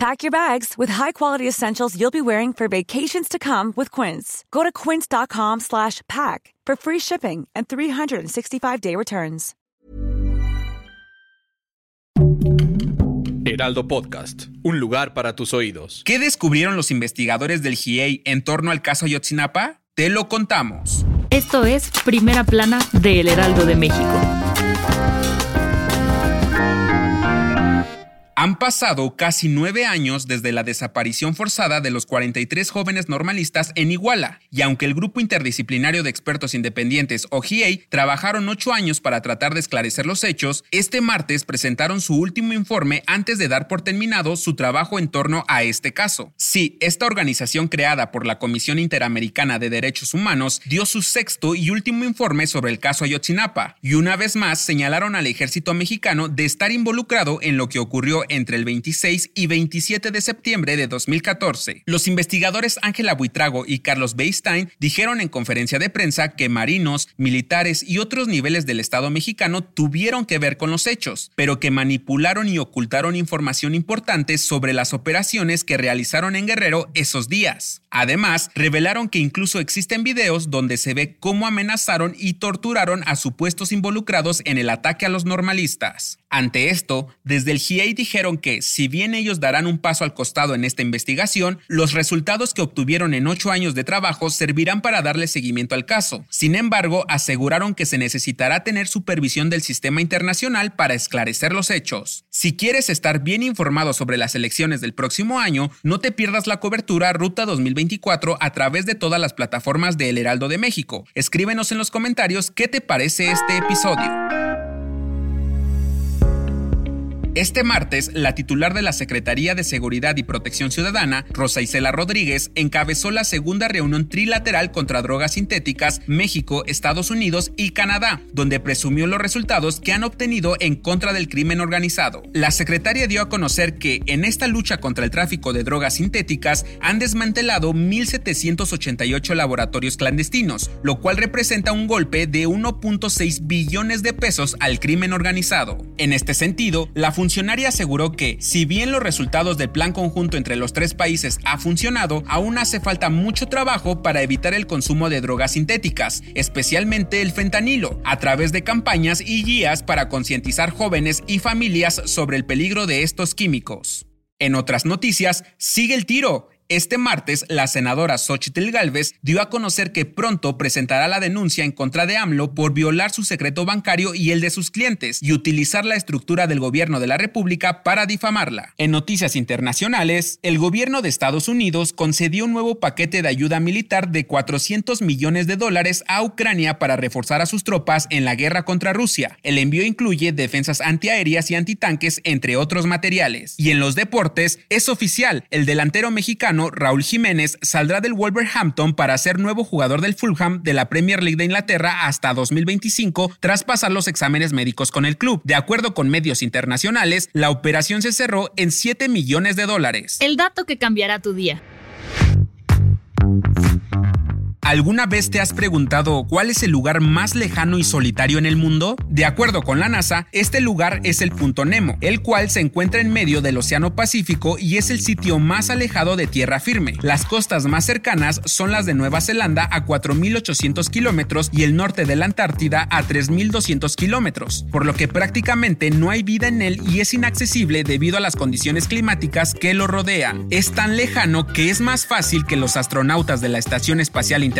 Pack your bags with high-quality essentials you'll be wearing for vacations to come with Quince. Go to quince.com/pack for free shipping and 365-day returns. Heraldo Podcast, un lugar para tus oídos. ¿Qué descubrieron los investigadores del GIEI en torno al caso Ayotzinapa? Te lo contamos. Esto es Primera Plana de El Heraldo de México. Han pasado casi nueve años desde la desaparición forzada de los 43 jóvenes normalistas en Iguala, y aunque el Grupo Interdisciplinario de Expertos Independientes, o trabajaron ocho años para tratar de esclarecer los hechos, este martes presentaron su último informe antes de dar por terminado su trabajo en torno a este caso. Sí, esta organización creada por la Comisión Interamericana de Derechos Humanos dio su sexto y último informe sobre el caso Ayotzinapa, y una vez más señalaron al ejército mexicano de estar involucrado en lo que ocurrió entre el 26 y 27 de septiembre de 2014. Los investigadores Ángela Buitrago y Carlos Beistein dijeron en conferencia de prensa que marinos, militares y otros niveles del Estado mexicano tuvieron que ver con los hechos, pero que manipularon y ocultaron información importante sobre las operaciones que realizaron en Guerrero esos días. Además, revelaron que incluso existen videos donde se ve cómo amenazaron y torturaron a supuestos involucrados en el ataque a los normalistas. Ante esto, desde el GIEI dijeron que, si bien ellos darán un paso al costado en esta investigación, los resultados que obtuvieron en ocho años de trabajo servirán para darle seguimiento al caso. Sin embargo, aseguraron que se necesitará tener supervisión del sistema internacional para esclarecer los hechos. Si quieres estar bien informado sobre las elecciones del próximo año, no te pierdas la cobertura Ruta 2024 a través de todas las plataformas de El Heraldo de México. Escríbenos en los comentarios qué te parece este episodio. Este martes, la titular de la Secretaría de Seguridad y Protección Ciudadana, Rosa Isela Rodríguez, encabezó la segunda reunión trilateral contra drogas sintéticas México, Estados Unidos y Canadá, donde presumió los resultados que han obtenido en contra del crimen organizado. La secretaria dio a conocer que en esta lucha contra el tráfico de drogas sintéticas han desmantelado 1.788 laboratorios clandestinos, lo cual representa un golpe de 1.6 billones de pesos al crimen organizado. En este sentido, la funcionaria aseguró que, si bien los resultados del plan conjunto entre los tres países ha funcionado, aún hace falta mucho trabajo para evitar el consumo de drogas sintéticas, especialmente el fentanilo, a través de campañas y guías para concientizar jóvenes y familias sobre el peligro de estos químicos. En otras noticias, sigue el tiro. Este martes, la senadora Xochitl Galvez dio a conocer que pronto presentará la denuncia en contra de AMLO por violar su secreto bancario y el de sus clientes y utilizar la estructura del gobierno de la República para difamarla. En noticias internacionales, el gobierno de Estados Unidos concedió un nuevo paquete de ayuda militar de 400 millones de dólares a Ucrania para reforzar a sus tropas en la guerra contra Rusia. El envío incluye defensas antiaéreas y antitanques, entre otros materiales. Y en los deportes, es oficial, el delantero Raúl Jiménez saldrá del Wolverhampton para ser nuevo jugador del Fulham de la Premier League de Inglaterra hasta 2025 tras pasar los exámenes médicos con el club. De acuerdo con medios internacionales, la operación se cerró en 7 millones de dólares. El dato que cambiará tu día. ¿Alguna vez te has preguntado cuál es el lugar más lejano y solitario en el mundo? De acuerdo con la NASA, este lugar es el Punto Nemo, el cual se encuentra en medio del Océano Pacífico y es el sitio más alejado de tierra firme. Las costas más cercanas son las de Nueva Zelanda a 4.800 kilómetros y el norte de la Antártida a 3.200 kilómetros, por lo que prácticamente no hay vida en él y es inaccesible debido a las condiciones climáticas que lo rodean. Es tan lejano que es más fácil que los astronautas de la Estación Espacial Internacional